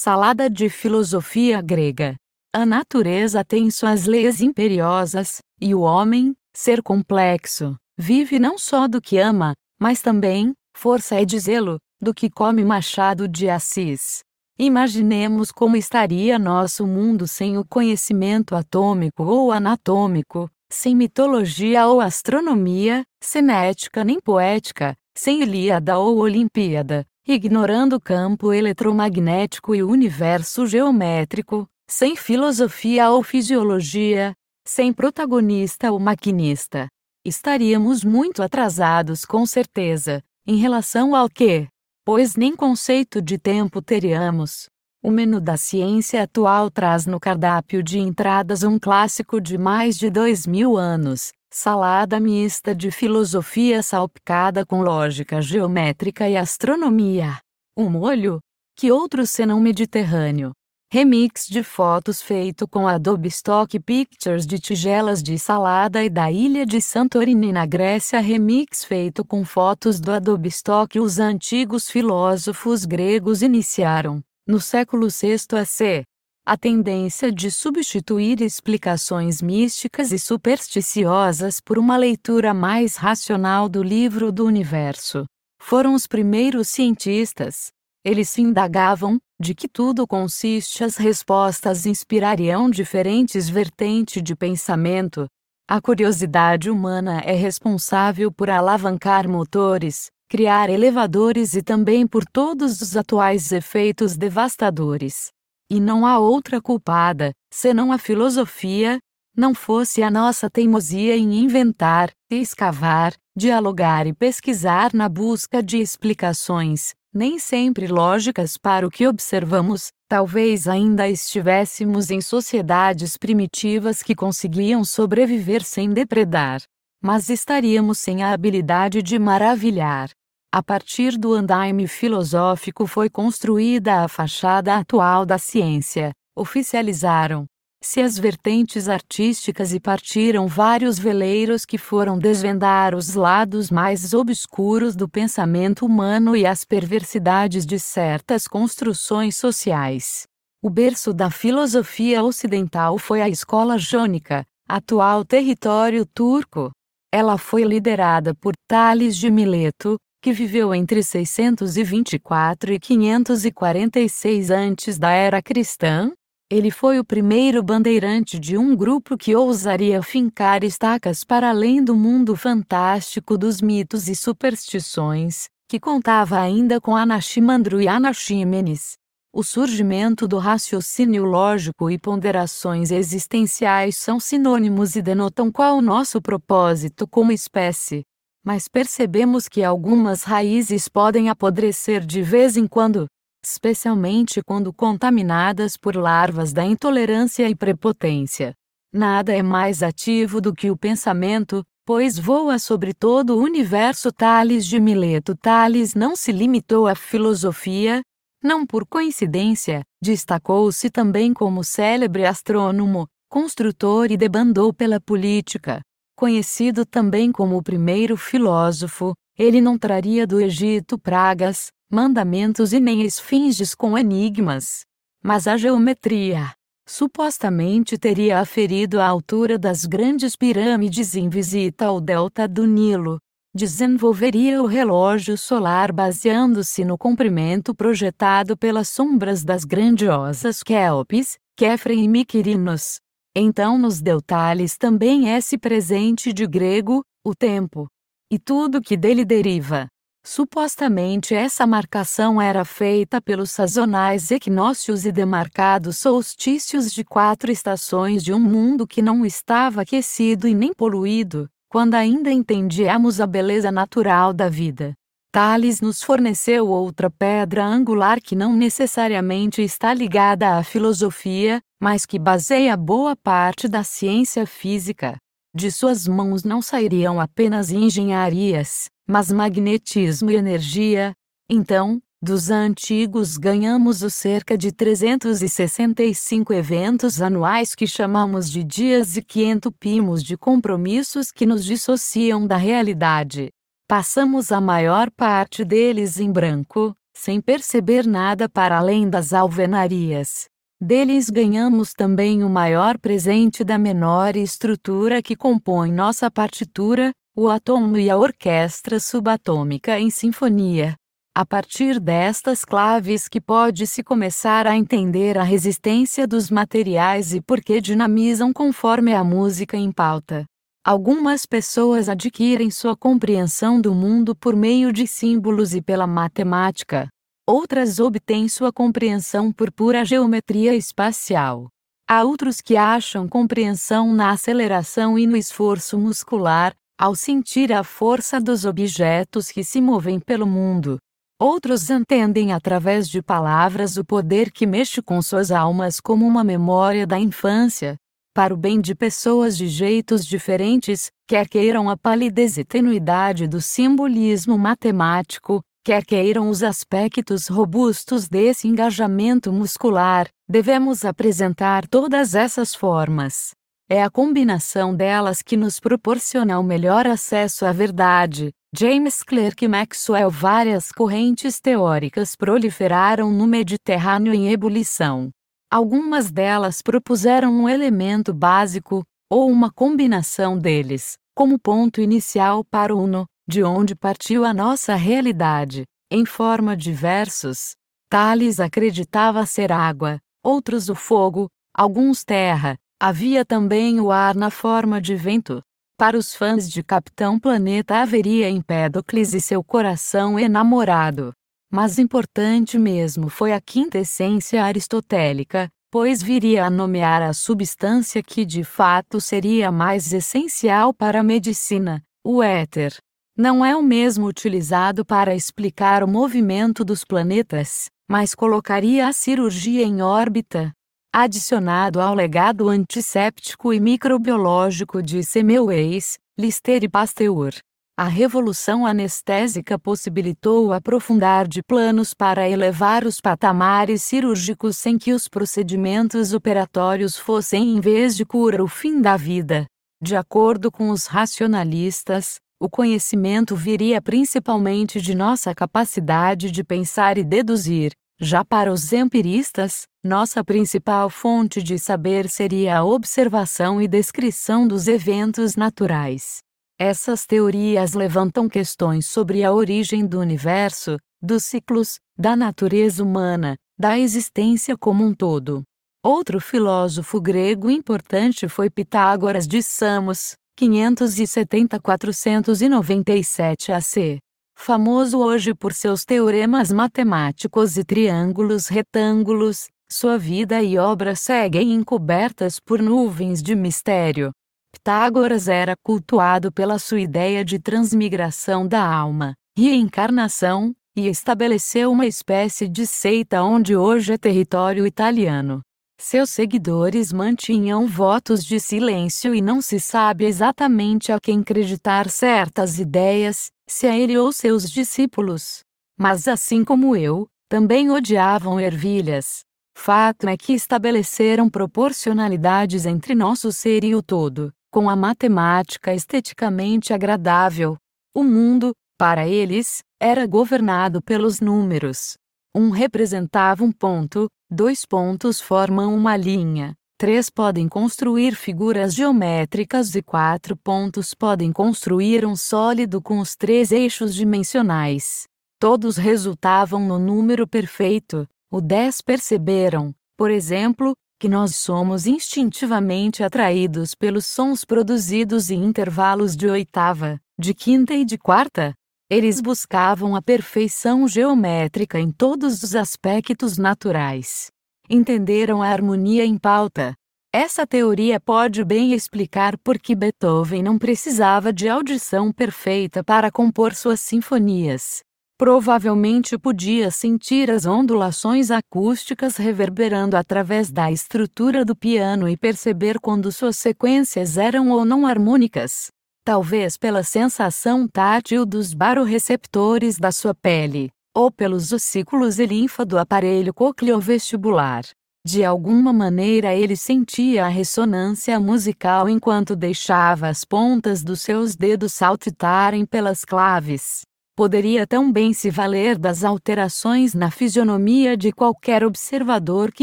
Salada de filosofia grega. A natureza tem suas leis imperiosas, e o homem, ser complexo, vive não só do que ama, mas também, força é dizê-lo, do que come Machado de Assis. Imaginemos como estaria nosso mundo sem o conhecimento atômico ou anatômico, sem mitologia ou astronomia, sem ética nem poética, sem Ilíada ou Olimpíada, ignorando o campo eletromagnético e o universo geométrico, sem filosofia ou fisiologia, sem protagonista ou maquinista. Estaríamos muito atrasados com certeza, em relação ao que, pois nem conceito de tempo teríamos. O menu da ciência atual traz no cardápio de entradas um clássico de mais de dois mil anos, salada mista de filosofia salpicada com lógica geométrica e astronomia. Um molho? Que outro senão mediterrâneo? Remix de fotos feito com Adobe Stock Pictures de tigelas de salada e da ilha de Santorini na Grécia. Remix feito com fotos do Adobe Stock. Os antigos filósofos gregos iniciaram, no século VI AC, a tendência de substituir explicações místicas e supersticiosas por uma leitura mais racional do livro do universo. Foram os primeiros cientistas. Eles se indagavam de que tudo consiste, as respostas inspirariam diferentes vertentes de pensamento. A curiosidade humana é responsável por alavancar motores, criar elevadores e também por todos os atuais efeitos devastadores. E não há outra culpada, senão a filosofia, não fosse a nossa teimosia em inventar, escavar, dialogar e pesquisar na busca de explicações, nem sempre lógicas para o que observamos, talvez ainda estivéssemos em sociedades primitivas que conseguiam sobreviver sem depredar. Mas estaríamos sem a habilidade de maravilhar. A partir do andaime filosófico foi construída a fachada atual da ciência. Oficializaram, se as vertentes artísticas e partiram vários veleiros que foram desvendar os lados mais obscuros do pensamento humano e as perversidades de certas construções sociais. O berço da filosofia ocidental foi a escola jônica, atual território turco. Ela foi liderada por Tales de Mileto, que viveu entre 624 e 546 antes da era cristã, ele foi o primeiro bandeirante de um grupo que ousaria fincar estacas para além do mundo fantástico dos mitos e superstições, que contava ainda com Anaximandro e Anaximenes. O surgimento do raciocínio lógico e ponderações existenciais são sinônimos e denotam qual o nosso propósito como espécie mas percebemos que algumas raízes podem apodrecer de vez em quando, especialmente quando contaminadas por larvas da intolerância e prepotência. Nada é mais ativo do que o pensamento, pois voa sobre todo o universo. Tales de Mileto Tales não se limitou à filosofia, não por coincidência, destacou-se também como célebre astrônomo, construtor e debandou pela política. Conhecido também como o primeiro filósofo, ele não traria do Egito pragas, mandamentos e nem esfinges com enigmas. Mas a geometria, supostamente teria aferido a altura das grandes pirâmides em visita ao delta do Nilo. Desenvolveria o relógio solar baseando-se no comprimento projetado pelas sombras das grandiosas Kelpis, Kefren e Miquirinos. Então nos deu Tales também esse presente de grego, o tempo. E tudo que dele deriva. Supostamente essa marcação era feita pelos sazonais equinócios e demarcados solstícios de quatro estações de um mundo que não estava aquecido e nem poluído, quando ainda entendíamos a beleza natural da vida. Tales nos forneceu outra pedra angular que não necessariamente está ligada à filosofia, mas que baseia boa parte da ciência física. De suas mãos não sairiam apenas engenharias, mas magnetismo e energia. Então, dos antigos ganhamos os cerca de 365 eventos anuais que chamamos de dias e que entupimos de compromissos que nos dissociam da realidade. Passamos a maior parte deles em branco, sem perceber nada para além das alvenarias. Deles ganhamos também o maior presente da menor estrutura que compõe nossa partitura, o átomo e a orquestra subatômica em sinfonia. A partir destas claves que pode-se começar a entender a resistência dos materiais e por que dinamizam conforme a música em pauta. Algumas pessoas adquirem sua compreensão do mundo por meio de símbolos e pela matemática. Outras obtêm sua compreensão por pura geometria espacial. Há outros que acham compreensão na aceleração e no esforço muscular, ao sentir a força dos objetos que se movem pelo mundo. Outros entendem através de palavras o poder que mexe com suas almas como uma memória da infância, para o bem de pessoas de jeitos diferentes, quer queiram a palidez e tenuidade do simbolismo matemático, quer queiram os aspectos robustos desse engajamento muscular, devemos apresentar todas essas formas. É a combinação delas que nos proporciona o melhor acesso à verdade. James Clerk Maxwell Várias correntes teóricas proliferaram no Mediterrâneo em ebulição. Algumas delas propuseram um elemento básico, ou uma combinação deles, como ponto inicial para o uno, de onde partiu a nossa realidade, em forma de versos. Tales acreditava ser água, outros o fogo, alguns terra, havia também o ar na forma de vento. Para os fãs de Capitão Planeta haveria Empédocles e seu coração enamorado. Mas importante mesmo foi a quinta essência aristotélica, pois viria a nomear a substância que de fato seria mais essencial para a medicina, o éter. Não é o mesmo utilizado para explicar o movimento dos planetas, mas colocaria a cirurgia em órbita. Adicionado ao legado antisséptico e microbiológico de Semmelweis, Lister e Pasteur, a revolução anestésica possibilitou aprofundar de planos para elevar os patamares cirúrgicos sem que os procedimentos operatórios fossem em vez de cura o fim da vida. De acordo com os racionalistas, o conhecimento viria principalmente de nossa capacidade de pensar e deduzir. Já para os empiristas, nossa principal fonte de saber seria a observação e descrição dos eventos naturais. Essas teorias levantam questões sobre a origem do universo, dos ciclos, da natureza humana, da existência como um todo. Outro filósofo grego importante foi Pitágoras de Samos, 570-497 AC. Famoso hoje por seus teoremas matemáticos e triângulos retângulos, sua vida e obra seguem encobertas por nuvens de mistério. Pitágoras era cultuado pela sua ideia de transmigração da alma, reencarnação, e estabeleceu uma espécie de seita onde hoje é território italiano. Seus seguidores mantinham votos de silêncio e não se sabe exatamente a quem acreditar certas ideias, se a ele ou seus discípulos. Mas assim como eu, também odiavam ervilhas. Fato é que estabeleceram proporcionalidades entre nosso ser e o todo com a matemática esteticamente agradável. O mundo, para eles, era governado pelos números. Um representava um ponto, dois pontos formam uma linha, três podem construir figuras geométricas e quatro pontos podem construir um sólido com os três eixos dimensionais. Todos resultavam no número perfeito. O 10 perceberam, por exemplo, que nós somos instintivamente atraídos pelos sons produzidos em intervalos de oitava, de quinta e de quarta. Eles buscavam a perfeição geométrica em todos os aspectos naturais. Entenderam a harmonia em pauta. Essa teoria pode bem explicar por que Beethoven não precisava de audição perfeita para compor suas sinfonias. Provavelmente podia sentir as ondulações acústicas reverberando através da estrutura do piano e perceber quando suas sequências eram ou não harmônicas. Talvez pela sensação tátil dos baroreceptores da sua pele, ou pelos ossículos e linfa do aparelho cocleovestibular. De alguma maneira ele sentia a ressonância musical enquanto deixava as pontas dos seus dedos saltitarem pelas claves. Poderia tão bem se valer das alterações na fisionomia de qualquer observador que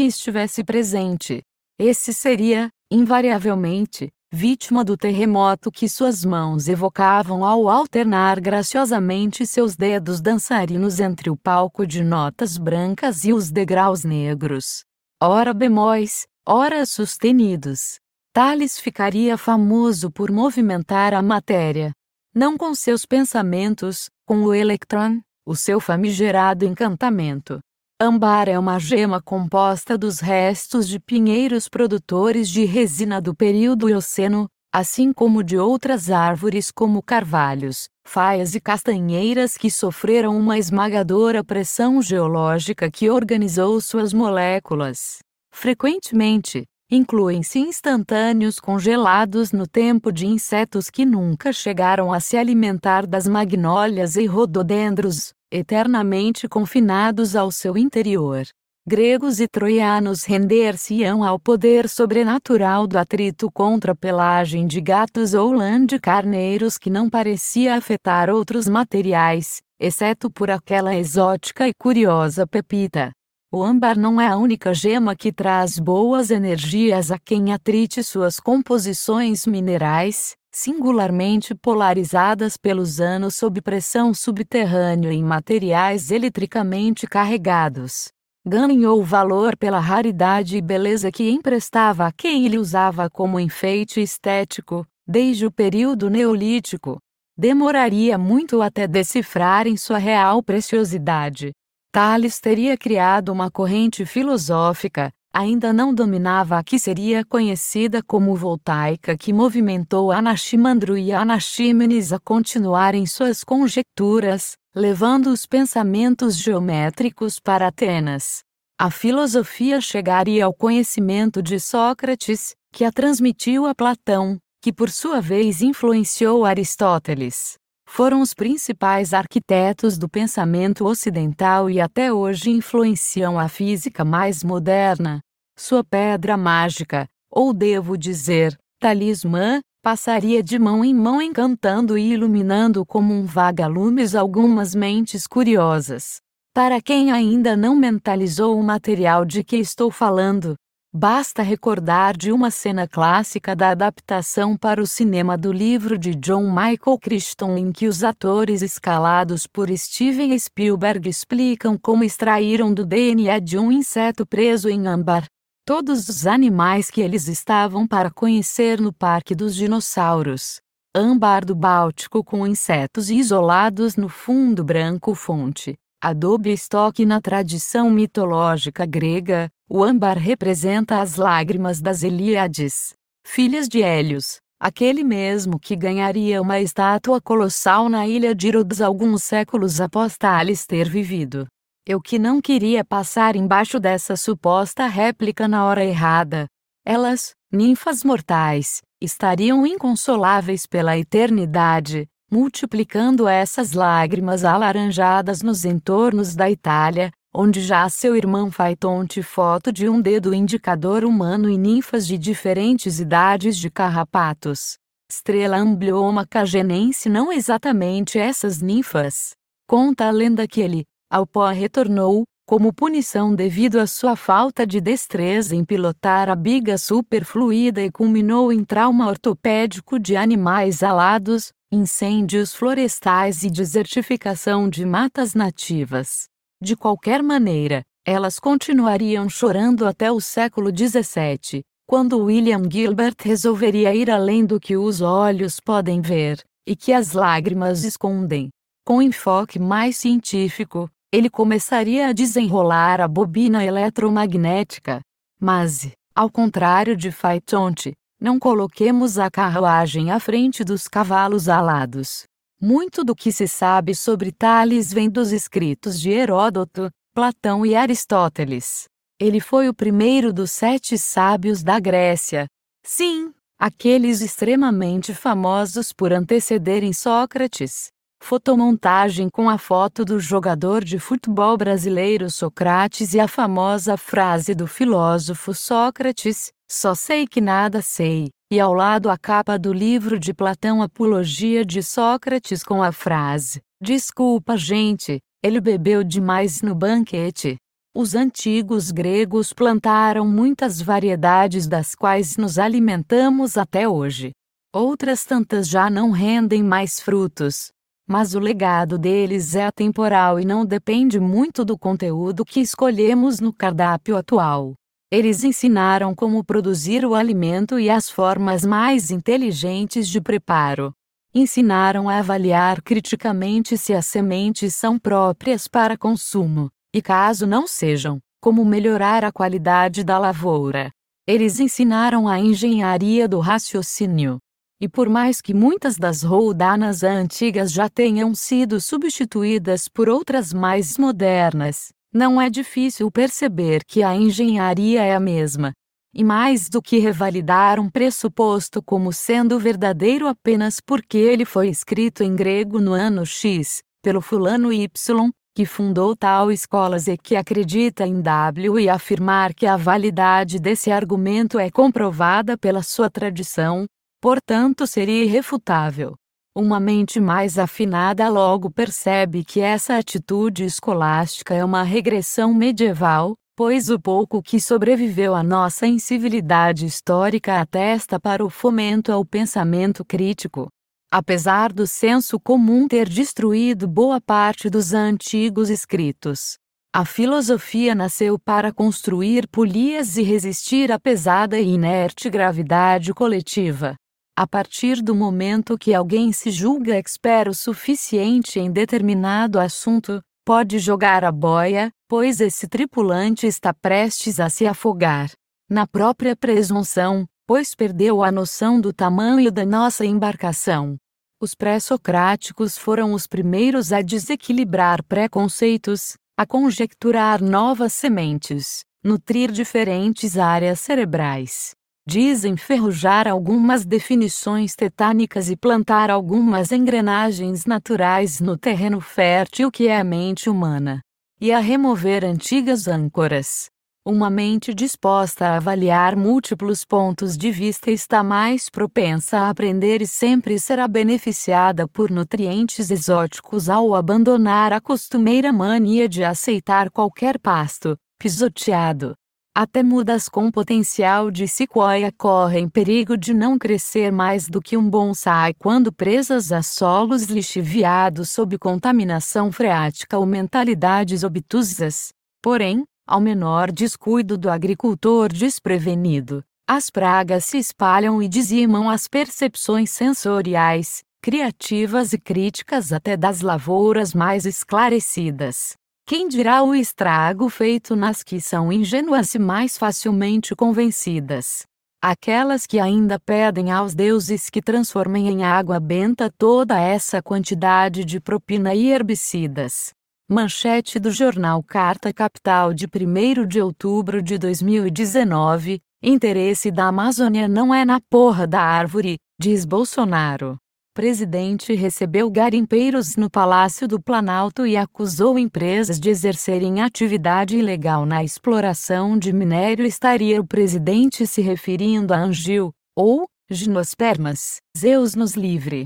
estivesse presente. Esse seria, invariavelmente, vítima do terremoto que suas mãos evocavam ao alternar graciosamente seus dedos dançarinos entre o palco de notas brancas e os degraus negros. Ora bemóis, ora sustenidos. Tales ficaria famoso por movimentar a matéria. Não com seus pensamentos, com o electron, o seu famigerado encantamento. Âmbar é uma gema composta dos restos de pinheiros produtores de resina do período Eoceno, assim como de outras árvores como carvalhos, faias e castanheiras que sofreram uma esmagadora pressão geológica que organizou suas moléculas. Frequentemente, incluem-se instantâneos congelados no tempo de insetos que nunca chegaram a se alimentar das magnólias e rododendros, eternamente confinados ao seu interior. Gregos e troianos render-se-ão ao poder sobrenatural do atrito contra a pelagem de gatos ou lã de carneiros que não parecia afetar outros materiais, exceto por aquela exótica e curiosa pepita. O âmbar não é a única gema que traz boas energias a quem atrite suas composições minerais, singularmente polarizadas pelos anos sob pressão subterrânea em materiais eletricamente carregados. Ganhou valor pela raridade e beleza que emprestava a quem ele usava como enfeite estético, desde o período neolítico. Demoraria muito até decifrarem sua real preciosidade. Tales teria criado uma corrente filosófica, ainda não dominava a que seria conhecida como voltaica que movimentou Anaximandro e Anaxímenes a continuarem suas conjecturas, levando os pensamentos geométricos para Atenas. A filosofia chegaria ao conhecimento de Sócrates, que a transmitiu a Platão, que por sua vez influenciou Aristóteles. Foram os principais arquitetos do pensamento ocidental e até hoje influenciam a física mais moderna, sua pedra mágica, ou devo dizer, talismã, passaria de mão em mão encantando e iluminando como um vagalumes algumas mentes curiosas. Para quem ainda não mentalizou o material de que estou falando, basta recordar de uma cena clássica da adaptação para o cinema do livro de John Michael Crichton em que os atores escalados por Steven Spielberg explicam como extraíram do DNA de um inseto preso em âmbar todos os animais que eles estavam para conhecer no Parque dos Dinossauros. Âmbar do Báltico com insetos isolados no fundo branco fonte. Adobe estoque na tradição mitológica grega, o âmbar representa as lágrimas das Eliades, filhas de Hélios, aquele mesmo que ganharia uma estátua colossal na ilha de Rhodes alguns séculos após Thales ter vivido. Eu que não queria passar embaixo dessa suposta réplica na hora errada. Elas, ninfas mortais, estariam inconsoláveis pela eternidade, multiplicando essas lágrimas alaranjadas nos entornos da Itália, onde já seu irmão Faitonte foto de um dedo indicador humano e ninfas de diferentes idades de carrapatos. Estrela amblioma cagenense não exatamente essas ninfas. Conta a lenda que ele, ao pó retornou, como punição devido à sua falta de destreza em pilotar a biga superfluida e culminou em trauma ortopédico de animais alados, incêndios florestais e desertificação de matas nativas. De qualquer maneira, elas continuariam chorando até o século XVII, quando William Gilbert resolveria ir além do que os olhos podem ver, e que as lágrimas escondem. Com enfoque mais científico, ele começaria a desenrolar a bobina eletromagnética. Mas, ao contrário de Faitonte, não coloquemos a carruagem à frente dos cavalos alados. Muito do que se sabe sobre Tales vem dos escritos de Heródoto, Platão e Aristóteles. Ele foi o primeiro dos sete sábios da Grécia. Sim, aqueles extremamente famosos por antecederem Sócrates. Fotomontagem com a foto do jogador de futebol brasileiro Socrates e a famosa frase do filósofo Sócrates: Só sei que nada sei. E ao lado a capa do livro de Platão Apologia de Sócrates com a frase: Desculpa, gente, ele bebeu demais no banquete. Os antigos gregos plantaram muitas variedades das quais nos alimentamos até hoje. Outras tantas já não rendem mais frutos. Mas o legado deles é atemporal e não depende muito do conteúdo que escolhemos no cardápio atual. Eles ensinaram como produzir o alimento e as formas mais inteligentes de preparo. Ensinaram a avaliar criticamente se as sementes são próprias para consumo e caso não sejam, como melhorar a qualidade da lavoura. Eles ensinaram a engenharia do raciocínio. E por mais que muitas das roldanas antigas já tenham sido substituídas por outras mais modernas, não é difícil perceber que a engenharia é a mesma. E mais do que revalidar um pressuposto como sendo verdadeiro apenas porque ele foi escrito em grego no ano X, pelo fulano Y, que fundou tal escolas e que acredita em W e afirmar que a validade desse argumento é comprovada pela sua tradição, portanto seria irrefutável. Uma mente mais afinada logo percebe que essa atitude escolástica é uma regressão medieval, pois o pouco que sobreviveu à nossa incivilidade histórica atesta para o fomento ao pensamento crítico. Apesar do senso comum ter destruído boa parte dos antigos escritos, a filosofia nasceu para construir polias e resistir à pesada e inerte gravidade coletiva. A partir do momento que alguém se julga expert o suficiente em determinado assunto, pode jogar a boia, pois esse tripulante está prestes a se afogar. Na própria presunção, pois perdeu a noção do tamanho da nossa embarcação. Os pré-socráticos foram os primeiros a desequilibrar preconceitos, a conjecturar novas sementes, nutrir diferentes áreas cerebrais. Desenferrujar algumas definições tetânicas e plantar algumas engrenagens naturais no terreno fértil que é a mente humana. E a remover antigas âncoras, uma mente disposta a avaliar múltiplos pontos de vista está mais propensa a aprender e sempre será beneficiada por nutrientes exóticos ao abandonar a costumeira mania de aceitar qualquer pasto, pisoteado. Até mudas com potencial de sequoia correm perigo de não crescer mais do que um bonsai quando presas a solos lixiviados sob contaminação freática ou mentalidades obtusas. Porém, ao menor descuido do agricultor desprevenido, as pragas se espalham e dizimam as percepções sensoriais, criativas e críticas até das lavouras mais esclarecidas. Quem dirá o estrago feito nas que são ingênuas e mais facilmente convencidas? Aquelas que ainda pedem aos deuses que transformem em água benta toda essa quantidade de propina e herbicidas. Manchete do jornal Carta Capital de 1 de outubro de 2019. Interesse da Amazônia não é na porra da árvore, diz Bolsonaro. Presidente recebeu garimpeiros no Palácio do Planalto e acusou empresas de exercerem atividade ilegal na exploração de minério. Estaria o presidente se referindo a Angil, ou, ginospermas, Zeus nos livre.